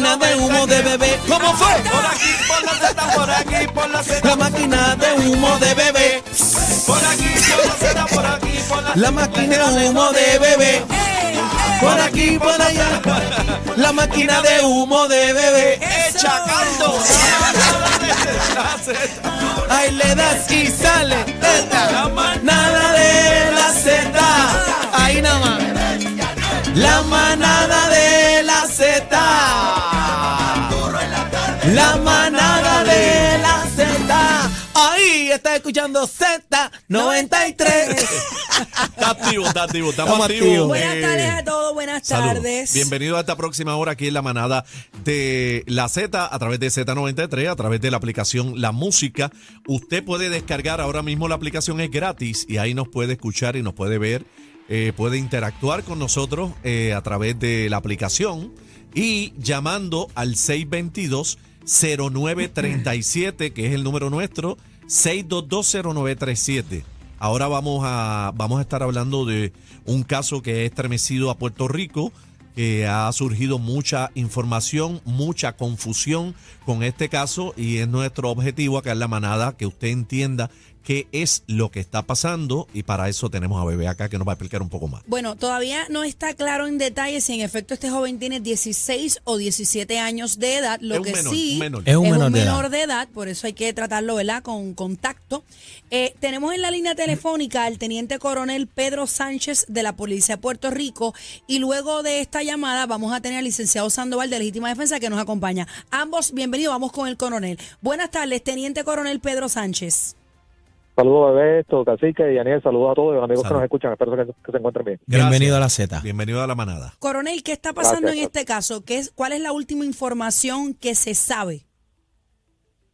máquina de humo de bebé. ¿Cómo fue? Por aquí, por la Z, por aquí, por la Z. La máquina de humo de bebé. Por aquí, por la Z, por aquí, por la La máquina de humo de bebé. Por aquí, por allá. La máquina de humo de bebé. Echa Z. Ahí le das y sale. Ahí está escuchando Z93. Está activo, está activo, estamos Estamos activos. activos. Buenas Eh, tardes a todos, buenas Saludos. tardes. Bienvenido a esta próxima hora aquí en la manada de la Z a través de Z93, a través de la aplicación La Música. Usted puede descargar ahora mismo la aplicación, es gratis y ahí nos puede escuchar y nos puede ver, eh, puede interactuar con nosotros eh, a través de la aplicación y llamando al 622-0937, que es el número nuestro, 6220937. Ahora vamos a, vamos a estar hablando de un caso que ha estremecido a Puerto Rico, que ha surgido mucha información, mucha confusión con este caso y es nuestro objetivo acá en la manada que usted entienda qué es lo que está pasando y para eso tenemos a Bebé acá que nos va a explicar un poco más. Bueno, todavía no está claro en detalle si en efecto este joven tiene 16 o 17 años de edad. Lo Es que menor, sí un menor. Es un menor de edad. menor de edad, por eso hay que tratarlo, ¿verdad? Con contacto. Eh, tenemos en la línea telefónica al teniente coronel Pedro Sánchez de la Policía de Puerto Rico y luego de esta llamada vamos a tener al licenciado Sandoval de Legítima Defensa que nos acompaña. Ambos, bienvenidos, vamos con el coronel. Buenas tardes, teniente coronel Pedro Sánchez. Saludos, bebé, esto, cacique y Daniel. Saludos a todos los amigos Salud. que nos escuchan. Espero que, que se encuentren bien. Gracias. Bienvenido a la Z. Bienvenido a la manada. Coronel, ¿qué está pasando Gracias. en este caso? ¿Qué es, ¿Cuál es la última información que se sabe?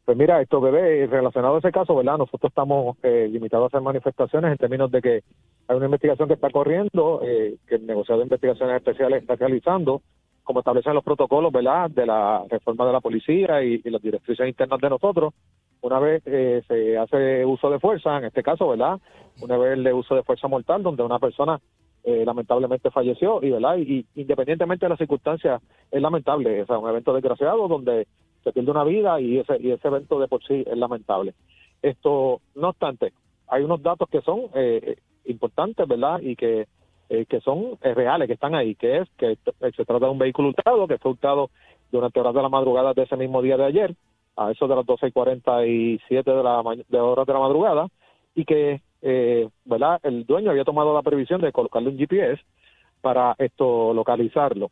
Pues mira, esto, bebé, relacionado a ese caso, ¿verdad? Nosotros estamos eh, limitados a hacer manifestaciones en términos de que hay una investigación que está corriendo, eh, que el negociado de investigaciones especiales está realizando, como establecen los protocolos, ¿verdad? De la reforma de la policía y, y las directrices internas de nosotros. Una vez eh, se hace uso de fuerza, en este caso, ¿verdad? Una vez el uso de fuerza mortal, donde una persona eh, lamentablemente falleció, y verdad, y, independientemente de las circunstancias, es lamentable, o un evento desgraciado donde se pierde una vida y ese, y ese evento de por sí es lamentable. Esto, no obstante, hay unos datos que son eh, importantes, ¿verdad? Y que, eh, que son eh, reales, que están ahí, que es que se trata de un vehículo hurtado, que fue hurtado durante horas de la madrugada de ese mismo día de ayer, a eso de las 12 y 47 de, la de horas de la madrugada, y que, eh, ¿verdad? El dueño había tomado la previsión de colocarle un GPS para esto localizarlo.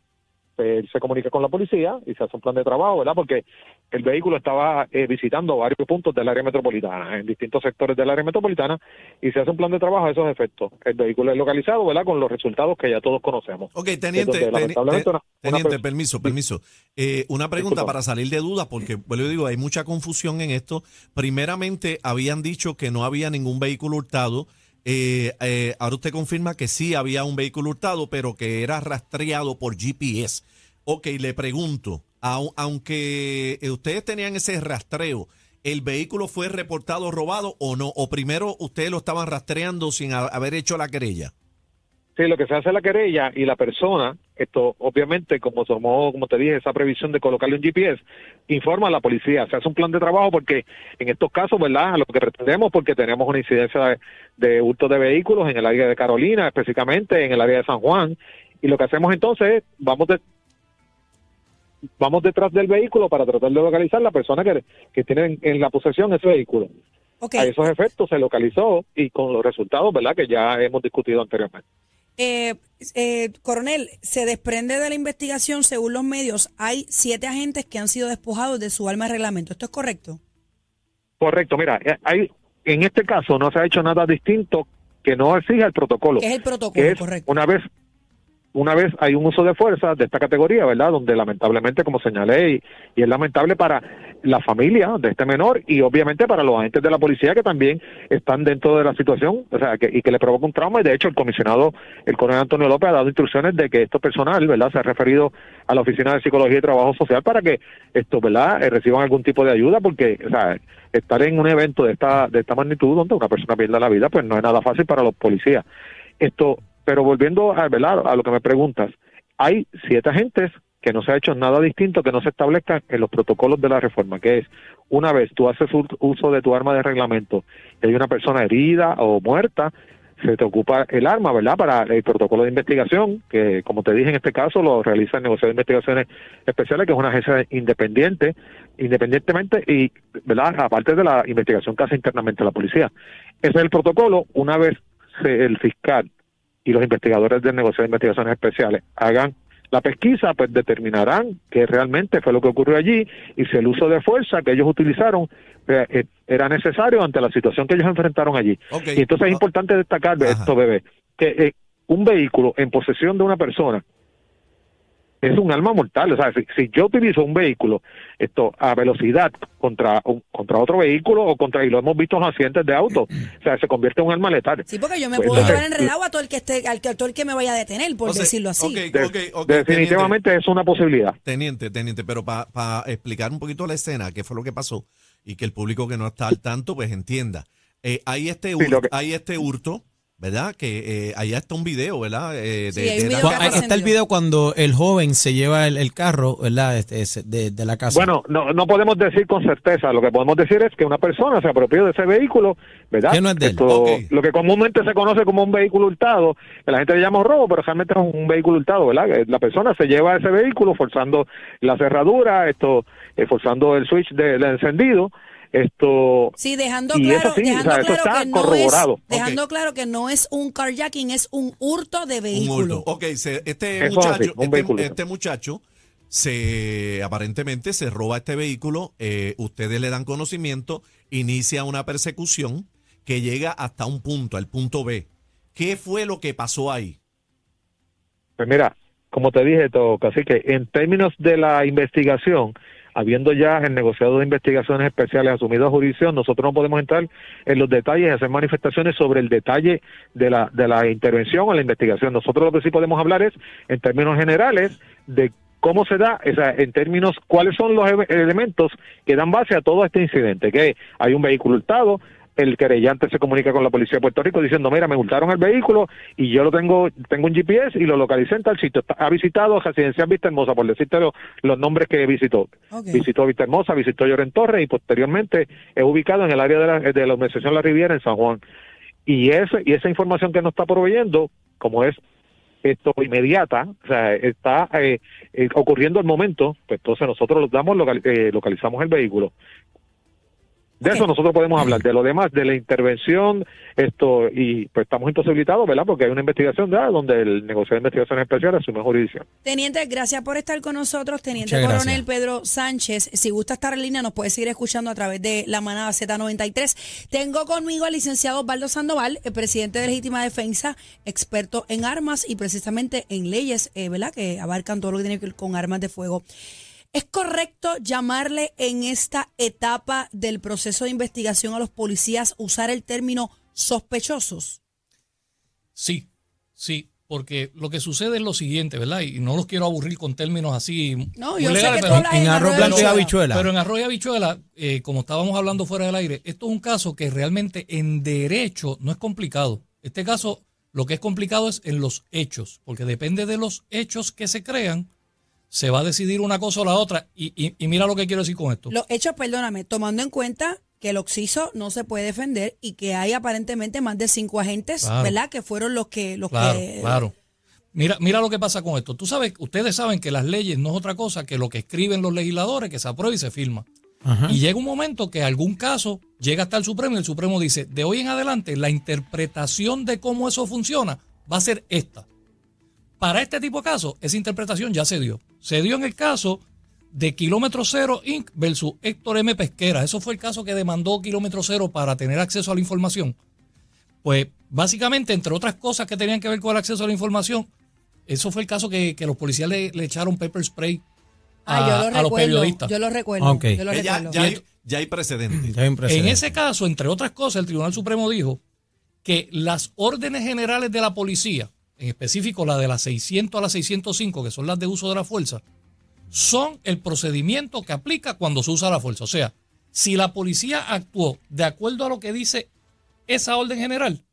Él se comunica con la policía y se hace un plan de trabajo, ¿verdad? Porque el vehículo estaba eh, visitando varios puntos del área metropolitana, en distintos sectores del área metropolitana, y se hace un plan de trabajo a esos efectos. El vehículo es localizado, ¿verdad? Con los resultados que ya todos conocemos. Ok, teniente, Entonces, teni- lamentablemente, te- una- una teniente, per- permiso, permiso. Eh, una pregunta Disculpa. para salir de dudas, porque bueno, yo digo, hay mucha confusión en esto. Primeramente, habían dicho que no había ningún vehículo hurtado. Eh, eh, ahora usted confirma que sí había un vehículo hurtado, pero que era rastreado por GPS. Ok, le pregunto, au- aunque eh, ustedes tenían ese rastreo, ¿el vehículo fue reportado robado o no? ¿O primero ustedes lo estaban rastreando sin ha- haber hecho la querella? Sí, lo que se hace es la querella y la persona, esto obviamente como tomó, como te dije, esa previsión de colocarle un GPS, informa a la policía, se hace un plan de trabajo porque en estos casos, ¿verdad? Lo que pretendemos, porque tenemos una incidencia de, de hurto de vehículos en el área de Carolina, específicamente en el área de San Juan, y lo que hacemos entonces es, vamos de, vamos detrás del vehículo para tratar de localizar la persona que, que tiene en, en la posesión ese vehículo. A esos efectos se localizó y con los resultados, ¿verdad? Que ya hemos discutido anteriormente. Eh, eh, coronel, se desprende de la investigación, según los medios, hay siete agentes que han sido despojados de su arma de reglamento. ¿Esto es correcto? Correcto, mira, eh, hay, en este caso no se ha hecho nada distinto que no exija el protocolo. Es el protocolo, es correcto. una vez una vez hay un uso de fuerza de esta categoría, ¿verdad? Donde lamentablemente, como señalé, y, es lamentable para la familia de este menor y obviamente para los agentes de la policía que también están dentro de la situación, o sea, que, y que le provoca un trauma. Y de hecho, el comisionado, el coronel Antonio López, ha dado instrucciones de que esto personal, ¿verdad? Se ha referido a la Oficina de Psicología y Trabajo Social para que esto, ¿verdad? Eh, reciban algún tipo de ayuda, porque, o sea, estar en un evento de esta, de esta magnitud donde una persona pierda la vida, pues no es nada fácil para los policías. Esto, pero volviendo a, ¿verdad? a lo que me preguntas, hay siete agentes que no se ha hecho nada distinto que no se establezca en los protocolos de la reforma, que es una vez tú haces uso de tu arma de reglamento y hay una persona herida o muerta, se te ocupa el arma, ¿verdad? Para el protocolo de investigación, que como te dije en este caso lo realiza el negocio de investigaciones especiales, que es una agencia independiente, independientemente y, ¿verdad? Aparte de la investigación que hace internamente la policía. Ese es el protocolo, una vez el fiscal y los investigadores del negocio de investigaciones especiales hagan la pesquisa, pues determinarán que realmente fue lo que ocurrió allí y si el uso de fuerza que ellos utilizaron eh, eh, era necesario ante la situación que ellos enfrentaron allí. Y entonces es importante destacar de esto, bebé, que eh, un vehículo en posesión de una persona es un arma mortal. O sea, si, yo utilizo un vehículo esto a velocidad contra contra otro vehículo o contra, y lo hemos visto en accidentes de auto, o sea, se convierte en un arma letal. Sí, porque yo me pues, puedo llevar enredado a todo el que esté, al que, todo el que me vaya a detener, por decirlo así. definitivamente es una posibilidad. Teniente, teniente, pero para explicar un poquito la escena, qué fue lo que pasó y que el público que no está al tanto, pues entienda. Eh, hay este hay este hurto ¿verdad? Que eh, allá está un video, ¿verdad? Eh, de, está el video cuando el joven se lleva el, carro, ¿verdad? Este, de, la casa. Bueno, no, no podemos decir con certeza. Lo que podemos decir es que una persona se apropió de ese vehículo, ¿verdad? Que no es de Lo que comúnmente se conoce como un vehículo hurtado, que la gente le llama robo, pero realmente es un vehículo hurtado, ¿verdad? La persona se lleva ese vehículo forzando la cerradura, esto, eh, forzando el switch del encendido esto sí dejando claro, dejando claro que no es dejando claro que no es un carjacking es un hurto de vehículo. Ok este muchacho este, este, muchacho se aparentemente se roba este vehículo eh, ustedes le dan conocimiento inicia una persecución que llega hasta un punto al punto B. Qué fue lo que pasó ahí pues mira como te dije todo casi que en términos de la investigación habiendo ya el negociado de investigaciones especiales asumido a jurisdicción, nosotros no podemos entrar en los detalles y hacer manifestaciones sobre el detalle de la, de la intervención o la investigación. Nosotros lo que sí podemos hablar es, en términos generales, de cómo se da, o sea, en términos, cuáles son los elementos que dan base a todo este incidente, que hay un vehículo hurtado, el querellante se comunica con la policía de Puerto Rico diciendo, mira, me multaron el vehículo y yo lo tengo, tengo un GPS y lo localicé en tal sitio. Ha visitado Residencia Vista Hermosa, por decirte los, nombres que visitó. Visitó Vista Hermosa, visitó Lloren Torres y posteriormente es ubicado en el área de la, de la organización La Riviera en San Juan. Y, ese, y esa información que nos está proveyendo, como es esto inmediata, o sea, está eh, eh, ocurriendo al momento, pues entonces nosotros los damos, eh, localizamos el vehículo. De eso nosotros podemos hablar, de lo demás, de la intervención, esto, y pues estamos imposibilitados, ¿verdad? Porque hay una investigación ¿verdad? donde el negocio de investigación especial asume jurisdicción. Teniente, gracias por estar con nosotros. Teniente Coronel Pedro Sánchez, si gusta estar en línea, nos puede seguir escuchando a través de la manada Z93. Tengo conmigo al licenciado Osvaldo Sandoval, el presidente de Legítima Defensa, experto en armas y precisamente en leyes, eh, ¿verdad? Que abarcan todo lo que tiene que ver con armas de fuego. ¿Es correcto llamarle en esta etapa del proceso de investigación a los policías usar el término sospechosos? Sí, sí, porque lo que sucede es lo siguiente, ¿verdad? Y no los quiero aburrir con términos así. No, yo sé que pero, en, arroz blanco y habichuela. Pero en arroz y habichuela, eh, como estábamos hablando fuera del aire, esto es un caso que realmente en derecho no es complicado. Este caso, lo que es complicado es en los hechos, porque depende de los hechos que se crean se va a decidir una cosa o la otra. Y, mira lo que quiero decir con esto. Los hechos, perdóname, tomando en cuenta que el Oxiso no se puede defender y que hay aparentemente más de cinco agentes, ¿verdad? Que fueron los que... Los claro, que... claro. Mira, mira lo que pasa con esto. Tú sabes, ustedes saben que las leyes no es otra cosa que lo que escriben los legisladores, que se aprueba y se firma. Y llega un momento que algún caso llega hasta el Supremo y el Supremo dice, de hoy en adelante la interpretación de cómo eso funciona va a ser esta. Para este tipo de casos, esa interpretación ya se dio. Se dio en el caso de Kilómetro Cero Inc. versus Héctor M. Pesquera. Eso fue el caso que demandó Kilómetro Cero para tener acceso a la información. Pues básicamente, entre otras cosas que tenían que ver con el acceso a la información, Eso fue el caso que, que los policías le, le echaron pepper spray a, Ah, yo lo a los recuerdo. periodistas. Yo lo recuerdo. Ok. Yo lo Eh, ya, recuerdo. ya hay, ya hay precedentes. Ya hay un En ese caso, entre otras cosas, el Tribunal Supremo dijo que las órdenes generales de la policía, en específico la de las 600 a las 605, que son las de uso de la fuerza, son el procedimiento que aplica cuando se usa la fuerza. O sea, si la policía actuó de acuerdo a lo que dice esa orden general,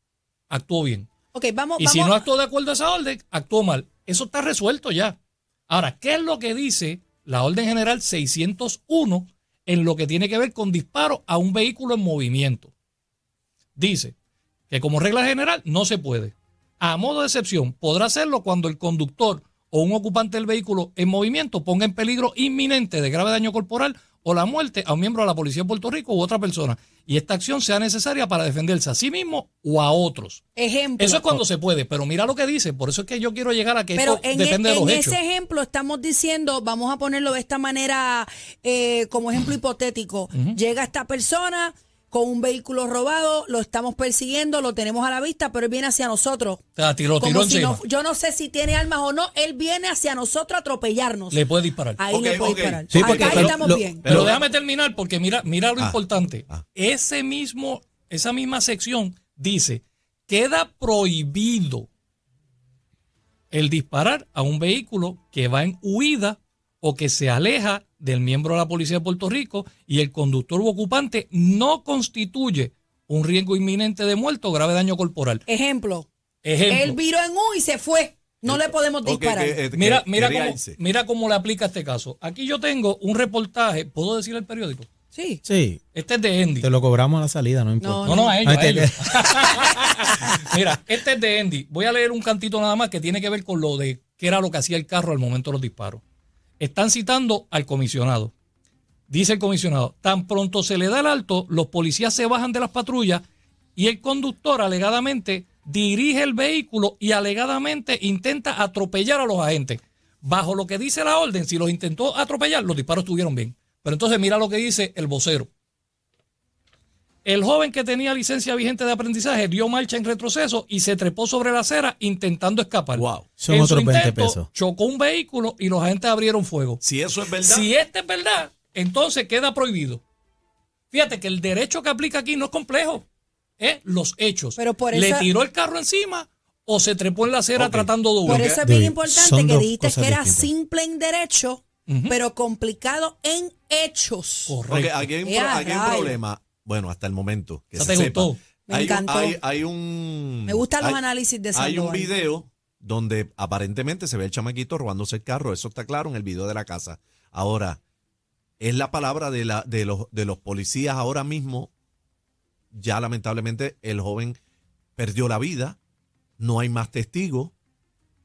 actuó bien. Ok, vamos, Y vamos. si no actuó de acuerdo a esa orden, actuó mal. Eso está resuelto ya. Ahora, ¿qué es lo que dice la orden general 601 en lo que tiene que ver con disparo a un vehículo en movimiento? Dice que como regla general no se puede. A modo de excepción, podrá hacerlo cuando el conductor o un ocupante del vehículo en movimiento ponga en peligro inminente de grave daño corporal o la muerte a un miembro de la Policía de Puerto Rico u otra persona y esta acción sea necesaria para defenderse a sí mismo o a otros. Ejemplo. Eso es cuando se puede, pero mira lo que dice, por eso es que yo quiero llegar a que Pero esto en, depende e- de los en hechos. ese ejemplo estamos diciendo, vamos a ponerlo de esta manera eh, como ejemplo hipotético. Llega esta persona con un vehículo robado, lo estamos persiguiendo, lo tenemos a la vista, pero él viene hacia nosotros. O sea, tiró, Como tiró si encima. no- yo no sé si tiene armas o no, él viene hacia nosotros a atropellarnos. Le puede disparar. Ahí le puede disparar. Sí, Acá pero estamos lo- bien. Pero, Pero- déjame terminar porque mira, mira lo Ah, importante. ah. Ese mismo, esa misma sección dice, queda prohibido el disparar a un vehículo que va en huida o que se aleja del miembro de la policía de Puerto Rico y el conductor u ocupante no constituye un riesgo inminente de muerte o grave daño corporal. Ejemplo, Ejemplo. él viró en U y se fue. No le podemos disparar. que, eh, Mira, mira cómo, mira cómo le aplica este caso. Aquí yo tengo un reportaje, ¿puedo decir el periódico? sí. Sí, Este es de Andy. te lo cobramos a la salida, no importa. No, no, a ellos, a ellos. Mira, este es de Andy. Voy a leer un cantito nada más que tiene que ver con lo de qué era lo que hacía el carro al momento de los disparos. Están citando al comisionado. Dice el comisionado, tan pronto se le da el alto, los policías se bajan de las patrullas y el conductor alegadamente dirige el vehículo y alegadamente intenta atropellar a los agentes. Bajo lo que dice la orden, si los intentó atropellar, los disparos estuvieron bien. Pero entonces mira lo que dice el vocero. El joven que tenía licencia vigente de aprendizaje dio marcha en retroceso y se trepó sobre la acera intentando escapar. Wow. Son En su otros 20 intento, pesos. Chocó un vehículo y los agentes abrieron fuego. Si eso es verdad. Si este es verdad, entonces queda prohibido. Fíjate que el derecho que aplica aquí no es complejo, es los hechos. Pero por ¿Le eso- tiró el carro encima o se trepó en la acera tratando de Por huir? eso es bien importante que dijiste que era distintas. simple en derecho, pero complicado en hechos. Correcto. Ok, aquí hay un, ¡Eh, pro- a aquí hay un problema. Bueno, hasta el momento. Que ¿Eso se te sepa. gustó? Me hay, encantó. Un, hay, hay un. Me gustan los hay- análisis de Hay un Sandoval. video donde aparentemente se ve el chamaquito robándose el carro. Eso está claro en el video de la casa. Ahora, es la palabra de, la, de, los, de los policías ahora mismo. Ya lamentablemente el joven perdió la vida. No hay más testigos.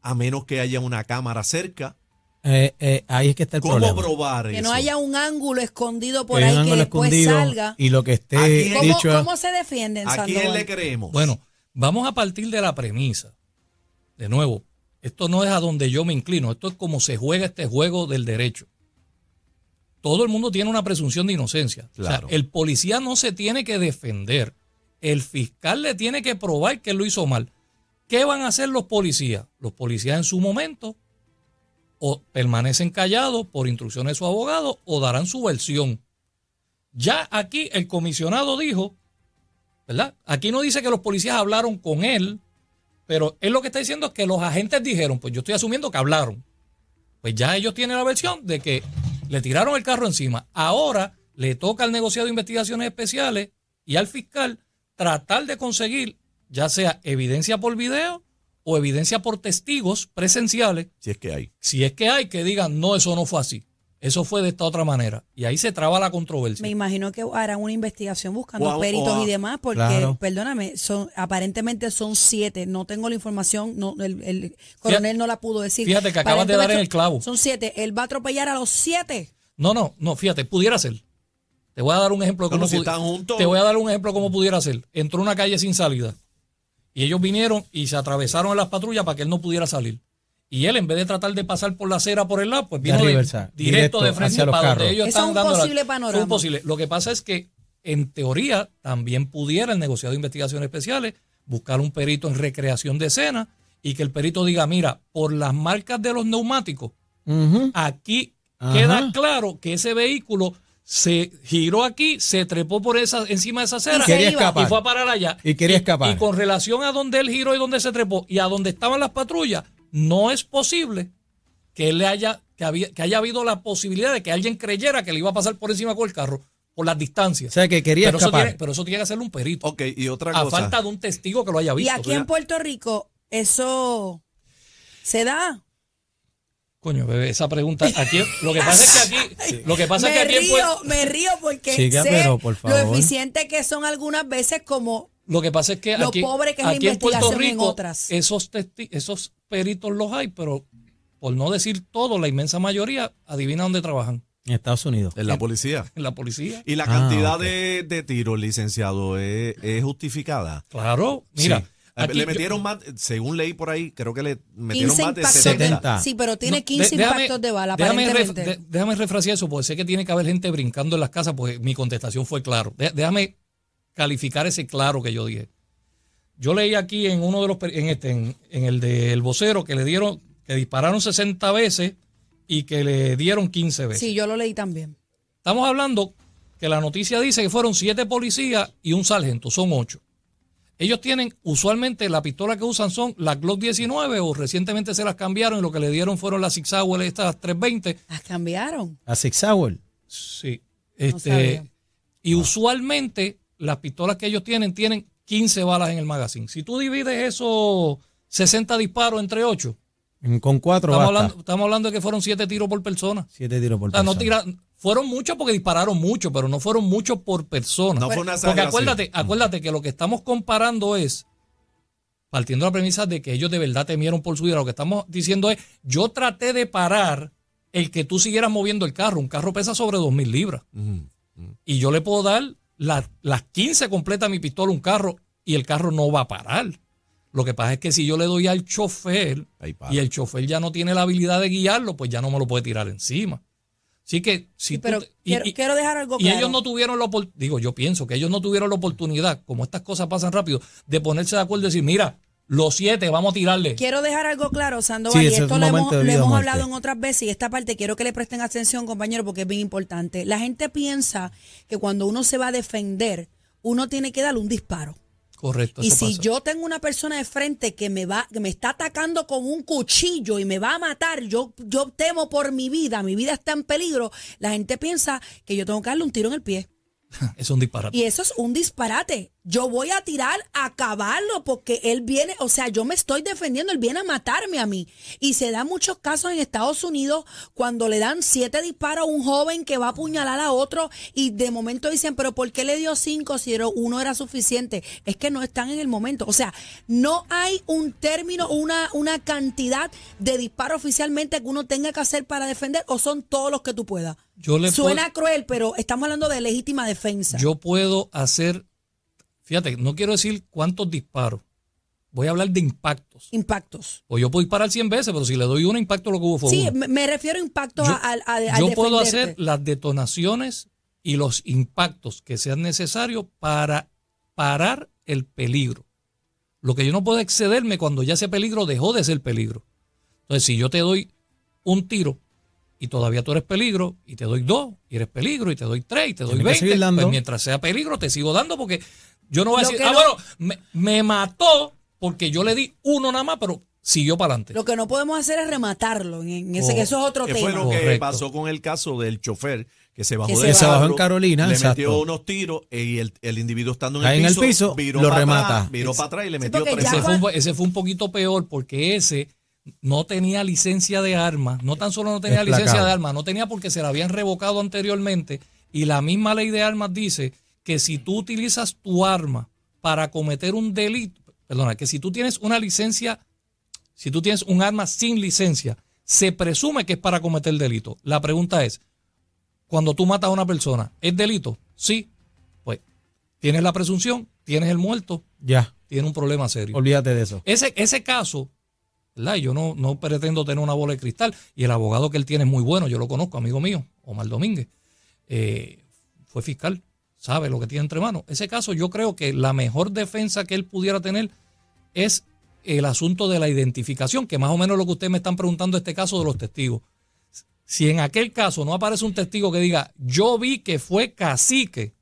A menos que haya una cámara cerca. Eh, eh, ahí es que está el ¿Cómo problema. probar Que eso? no haya un ángulo escondido por Hay un ahí que ángulo después escondido salga. Y lo que esté. ¿Cómo, dicho. cómo se defienden, ¿A quién Sandoval? le creemos? Bueno, vamos a partir de la premisa. De nuevo, esto no es a donde yo me inclino, esto es como se juega este juego del derecho. Todo el mundo tiene una presunción de inocencia. Claro. O sea, el policía no se tiene que defender. El fiscal le tiene que probar que lo hizo mal. ¿Qué van a hacer los policías? Los policías en su momento o permanecen callados por instrucciones de su abogado o darán su versión. Ya aquí el comisionado dijo ¿verdad? Aquí no dice que los policías hablaron con él, pero él lo que está diciendo es que los agentes dijeron, pues yo estoy asumiendo que hablaron. Pues ya ellos tienen la versión de que le tiraron el carro encima. Ahora le toca al negociado de investigaciones especiales y al fiscal tratar de conseguir ya sea evidencia por video o evidencia por testigos presenciales, Si es que hay. si es que hay que digan, no, eso no fue así. Eso fue de esta otra manera. Y ahí se traba la controversia. Me imagino que harán una investigación buscando peritos y demás, porque, Claro. perdóname, son aparentemente son siete. No tengo la información, no, el, el coronel no la pudo decir. fíjate que acabas de dar en el clavo. Son siete. Él va a atropellar a los siete. No, no, no, fíjate, pudiera ser. Te voy a dar un ejemplo de cómo si pudi- están juntos. Te voy a dar un ejemplo de cómo pudiera ser. Entró una calle sin salida. Y ellos vinieron y se atravesaron en las patrullas para que él no pudiera salir. Y él, en vez de tratar de pasar por la acera por el lado, pues vino De de- reversa, directo, directo de frente hacia los para donde carros. ellos Eso están es un posible panorama. un posible. Lo que pasa es que, en teoría, también pudiera el negociado de investigaciones especiales buscar un perito en recreación de escena y que el perito diga, mira, por las marcas de los neumáticos, aquí Ajá. queda claro que ese vehículo se giró aquí, se trepó por esa, encima de esa acera Y y fue a parar allá. Y quería escapar. Y con relación a donde él giró y donde se trepó y a donde estaban las patrullas, no es posible que él le haya, que, había, que haya habido la posibilidad de que alguien creyera que le iba a pasar por encima con el carro por las O distancias. sea, que quería pero, eso escapar. tiene, pero eso tiene que hacerlo un perito. Ok, y otra a cosa. falta de un testigo que lo haya Y visto. aquí en Puerto Rico, eso se da. Coño, bebé, esa pregunta aquí, lo que pasa es que aquí, lo que pasa es me que aquí en río, Puerto- me río porque Chica, sé pero, por lo favor. eficiente que son algunas veces como Lo que pasa es que Lo aquí, pobre que es la aquí en Puerto en Rico, otras. Esos, testi- esos peritos los hay, pero por no decir todo, la inmensa mayoría adivina dónde trabajan. En Estados Unidos. En la policía. En la policía. Y la Ah, cantidad de, de tiros, licenciado, es, es justificada. Claro, mira. Sí. Aquí le yo- metieron más, según leí por ahí, creo que le metieron 15 más de impactos 70. 70. de Sí, pero tiene No, 15 de- déjame- impactos de bala, déjame, ref- de- déjame refrasear eso, porque sé que tiene que haber gente brincando en las casas, porque mi contestación fue claro. De- déjame calificar ese claro que yo dije. Yo leí aquí en uno de los, en este, en, en el del vocero, que le dieron, que dispararon 60 veces y que le dieron 15 veces. Sí, yo lo leí también. Estamos hablando que la noticia dice que fueron siete policías y un sargento, son ocho. Ellos tienen, usualmente la pistola que usan son las Glock 19 o recientemente se las cambiaron y lo que le dieron fueron las Six Sauer, estas 320. Las cambiaron. A Six Hour. Sí. Este, y usualmente las pistolas que ellos tienen tienen 15 balas en el magazine. Si tú divides esos 60 disparos entre 8, Con cuatro estamos basta. hablando, estamos hablando de que fueron 7 tiros por persona. Siete tiros por O sea, no persona. tira- fueron muchos porque dispararon mucho, pero no fueron muchos por persona. No fue una porque acuérdate, acuérdate que lo que estamos comparando es, partiendo de la premisa de que ellos de verdad temieron por su vida, lo que estamos diciendo es, yo traté de parar el que tú siguieras moviendo el carro. Un carro pesa sobre 2.000 libras. Y yo le puedo dar la- las 15 completas a mi pistola a un carro y el carro no va a parar. Lo que pasa es que si yo le doy al chofer y el chofer ya no tiene la habilidad de guiarlo, pues ya no me lo puede tirar encima. Así que si Sí, tú pero y- quiero, y- quiero dejar algo y claro. ellos no tuvieron la oportunidad, digo, yo pienso que ellos no tuvieron la oportunidad, como estas cosas pasan rápido, de ponerse de acuerdo y decir, mira, los siete, vamos a tirarle. Quiero dejar algo claro, Sandoval, Sí, y es esto lo hemos, lo hemos hablado en otras veces y esta parte quiero que le presten atención, compañero, porque es bien importante. La gente piensa que cuando uno se va a defender, uno tiene que darle un disparo. Correcto. Y eso si pasa. yo tengo una persona de frente que me va, que me está atacando con un cuchillo y me va a matar, yo, yo temo por mi vida, mi vida está en peligro, la gente piensa que yo tengo que darle un tiro en el pie. es un disparate. Y eso es un disparate. Yo voy a tirar a acabarlo porque él viene, o sea, yo me estoy defendiendo, él viene a matarme a mí. Y se dan muchos casos en Estados Unidos cuando le dan siete disparos a un joven que va a apuñalar a otro y de momento dicen, pero ¿por qué le dio cinco si uno era suficiente? Es que no están en el momento. O sea, no hay un término, una, una cantidad de disparos oficialmente que uno tenga que hacer para defender o son todos los que tú puedas. Yo le Suena cruel, pero estamos hablando de legítima defensa. Yo puedo hacer, fíjate, no quiero decir cuántos disparos. Voy a hablar de impactos. Impactos. O yo puedo disparar 100 veces, pero si le doy un impacto, lo que hubo fue Sí, uno. me, refiero a impactos Yo- a, a- a- Yo al puedo hacer las detonaciones y los impactos que sean necesarios para parar el peligro. Lo que yo no puedo excederme cuando ya ese peligro dejó de ser peligro. Entonces, si yo te doy un tiro y todavía tú eres peligro, y te doy dos, y eres peligro, y te doy tres, y te doy veinte, pues mientras sea peligro, te sigo dando porque yo no voy a Lo decir, ah, no- bueno, me, me mató porque yo le di uno nada más, pero siguió para adelante. Lo que no podemos hacer es rematarlo. En, en ese, que eso es otro Que tema. fue lo que pasó con el caso del chofer que se bajó Que se se bajó en Carolina, le exacto. metió unos tiros y el, el individuo estando en el en el piso, piso, viró lo remata. atrás, viró para atrás y le Sí, metió porque tres. Ese cuando- fue, un, ese fue un poquito peor porque ese no tenía licencia de arma, no tan solo no tenía licencia de arma, no tenía porque se la habían revocado anteriormente y la misma ley de armas dice que si tú utilizas tu arma para cometer un delito, perdona, que si tú tienes una licencia, si tú tienes un arma sin licencia, se presume que es para cometer delito. La pregunta es, cuando tú matas a una persona, ¿es delito? Sí, pues tienes la presunción, tienes el muerto, Ya, tienes un problema serio. olvídate de eso. Ese, ese caso, ¿verdad? Yo no, no pretendo tener una bola de cristal y el abogado que él tiene es muy bueno, yo lo conozco, amigo mío, Omar Domínguez, eh, fue fiscal, sabe lo que tiene entre manos. Ese caso yo creo que la mejor defensa que él pudiera tener es el asunto de la identificación, que más o menos lo que ustedes me están preguntando este caso de los testigos. Si en aquel caso no aparece un testigo que diga, yo vi que fue cacique,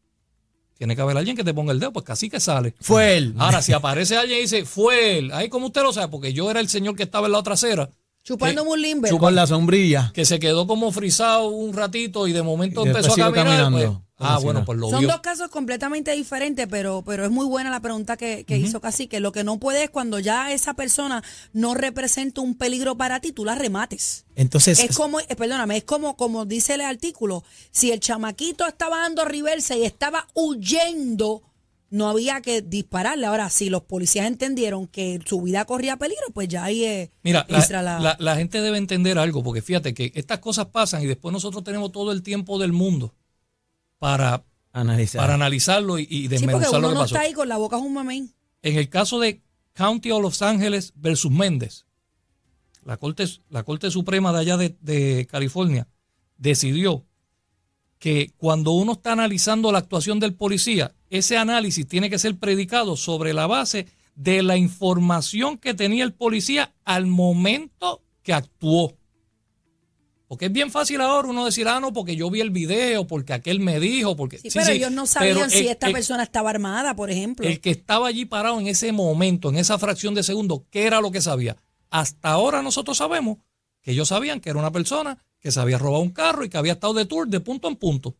tiene que haber alguien que te ponga el dedo, pues cacique sale. Fue él. Ahora, si aparece alguien y dice, fue él, ahí como usted lo sabe, porque yo era el señor que estaba en la otra acera, Chupando que- un limber. Con la sombrilla. que se quedó como frisado un ratito y de momento Y empezó a caminar. caminando, pues, como ah, si bueno, nada. pues lo Son vio. dos casos completamente diferentes, pero, pero es muy buena la pregunta que, que hizo Cacique. Lo que no puede es cuando ya esa persona no representa un peligro para ti, tú la remates. Entonces, Es como, eh, perdóname, es como, como dice el artículo, si el chamaquito estaba dando reversa y estaba huyendo, no había que dispararle. Ahora, si los policías entendieron que su vida corría peligro, pues ya ahí es Mira, la, extra la- la- la gente debe entender algo, porque fíjate que estas cosas pasan y después nosotros tenemos todo el tiempo del mundo para, analizar. para analizarlo y, y Sí, porque desmenuzar uno lo que no pasó. está ahí con la boca un mamén. En el caso de County of Los Ángeles versus Méndez, la Corte, la Corte Suprema de allá de, de California decidió que cuando uno está analizando la actuación del policía, ese análisis tiene que ser predicado sobre la base de la información que tenía el policía al momento que actuó. Porque es bien fácil ahora uno decir, ah, no, porque yo vi el video, porque aquel me dijo, porque... Sí, Sí, pero sí, ellos no pero sabían si el- esta el- persona estaba armada, por ejemplo. el que estaba allí parado en ese momento, en esa fracción de segundo, ¿qué era lo que sabía? Hasta ahora nosotros sabemos que ellos sabían que era una persona que se había robado un carro y que había estado de tour de punto en punto.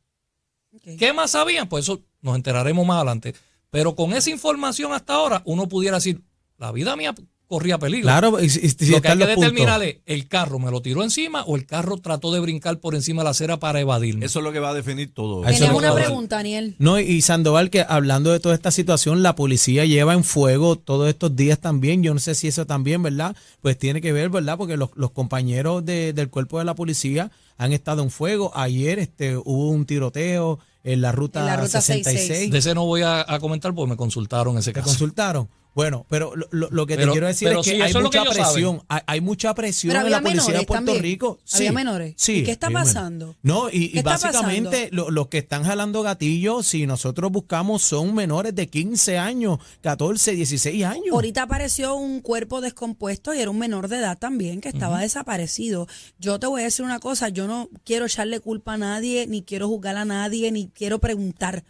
¿Qué más sabían? Pues eso nos enteraremos más adelante. Pero con esa información hasta ahora, uno pudiera decir, la vida mía corría peligro. Claro, y, si- y si lo que hay que puntos. determinar es, ¿el carro me lo tiró encima o el carro trató de brincar por encima de la acera para evadirme? Eso es lo que va a definir todo. Lo una pregunta, Daniel. No, y Sandoval, que hablando de toda esta situación, la policía lleva en fuego todos estos días también. Yo no sé si eso también, ¿verdad? Pues tiene que ver, ¿verdad? Porque los, los compañeros de- del cuerpo de la policía han estado en fuego. Ayer este, hubo un tiroteo en la ruta, En la ruta 66. 66. De ese no voy a, a comentar porque me consultaron ese ¿Te caso. consultaron? Bueno, pero lo, lo- lo que Pero- te quiero decir es que sí, hay mucha presión. Hay, hay mucha presión en la había policía de Puerto también. Rico. Había menores. Sí, ¿Y qué está pasando? No, y, ¿Qué y está básicamente lo- los que están jalando gatillos, si nosotros buscamos, son menores de 15 años, 14, 16 años. Ahorita apareció un cuerpo descompuesto y era un menor de edad también que estaba desaparecido. Yo te voy a decir una cosa, yo no quiero echarle culpa a nadie, ni quiero juzgar a nadie, ni quiero preguntar.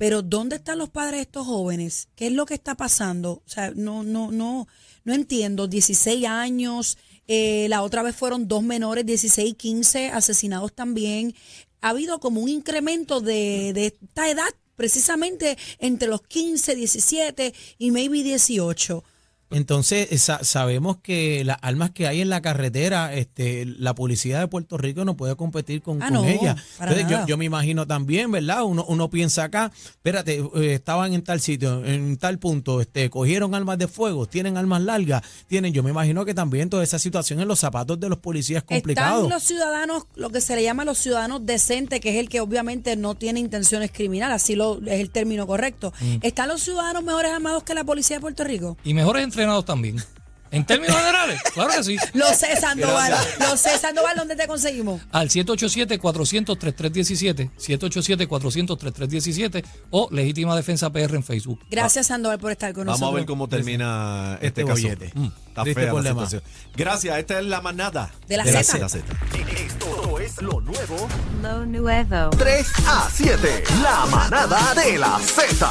Pero ¿dónde están los padres de estos jóvenes? ¿Qué es lo que está pasando? O sea, no, no, no, no entiendo. 16 años, eh, la otra vez fueron dos menores, 16 y 15, asesinados también. Ha habido como un incremento de, de esta edad, precisamente entre los 15, 17 y maybe 18. Entonces, eh, sa- sabemos que las armas que hay en la carretera, este, la policía de Puerto Rico no puede competir con, Ah, con no, ella. para Entonces, yo, me imagino también, ¿verdad? Uno, uno piensa acá, espérate, eh, estaban en tal sitio, en tal punto, este, cogieron armas de fuego, tienen armas largas, tienen, yo me imagino que también toda esa situación en los zapatos de los policías es complicado. Están los ciudadanos, lo que se le llama los ciudadanos decentes, que es el que obviamente no tiene intenciones criminales, así lo, es el término correcto. Mm. ¿Están los ciudadanos mejores armados que la policía de Puerto Rico? Y mejores también. En términos generales, claro que sí. Lo sé, Sandoval. Lo sé, Sandoval, ¿dónde te conseguimos? Al 787-400-3317, 787-400-3317 o Legítima Defensa PR en Facebook. Gracias, Sandoval, por estar con Vamos a nosotros. ver cómo termina este, Este caso. bollete. Mm, está Triste fea la situación. Gracias, esta es la manada De la la Zeta. Zeta. Esto es lo nuevo Lo nuevo. 3 a 7. La manada de la Z.